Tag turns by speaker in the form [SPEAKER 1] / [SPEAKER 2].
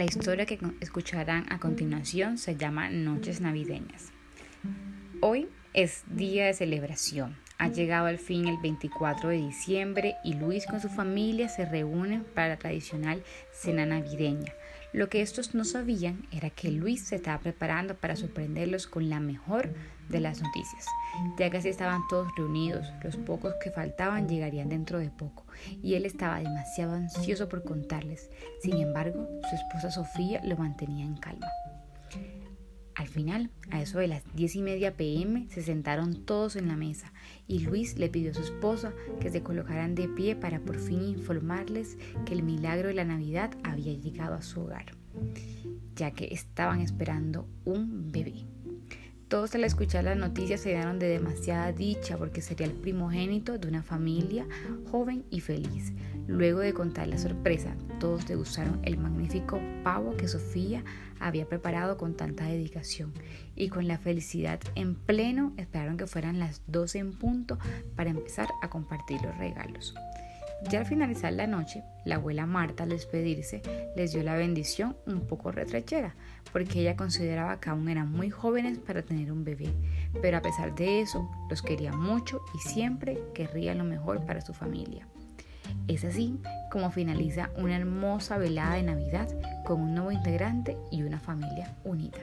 [SPEAKER 1] La historia que escucharán a continuación se llama Noches Navideñas. Hoy es día de celebración. Ha llegado al fin el 24 de diciembre y Luis con su familia se reúnen para la tradicional cena navideña. Lo que estos no sabían era que Luis se estaba preparando para sorprenderlos con la mejor de las noticias. Ya casi estaban todos reunidos, los pocos que faltaban llegarían dentro de poco, y él estaba demasiado ansioso por contarles. Sin embargo, su esposa Sofía lo mantenía en calma. Al final, a eso de las diez y media pm, se sentaron todos en la mesa y Luis le pidió a su esposa que se colocaran de pie para por fin informarles que el milagro de la Navidad había llegado a su hogar, ya que estaban esperando un bebé. Todos al escuchar las noticias se dieron de demasiada dicha porque sería el primogénito de una familia joven y feliz. Luego de contar la sorpresa, todos degustaron el magnífico pavo que Sofía había preparado con tanta dedicación y con la felicidad en pleno esperaron que fueran las 12 en punto para empezar a compartir los regalos. Ya al finalizar la noche, la abuela Marta al despedirse les dio la bendición un poco retrechera, porque ella consideraba que aún eran muy jóvenes para tener un bebé, pero a pesar de eso los quería mucho y siempre querría lo mejor para su familia. Es así como finaliza una hermosa velada de Navidad con un nuevo integrante y una familia unida.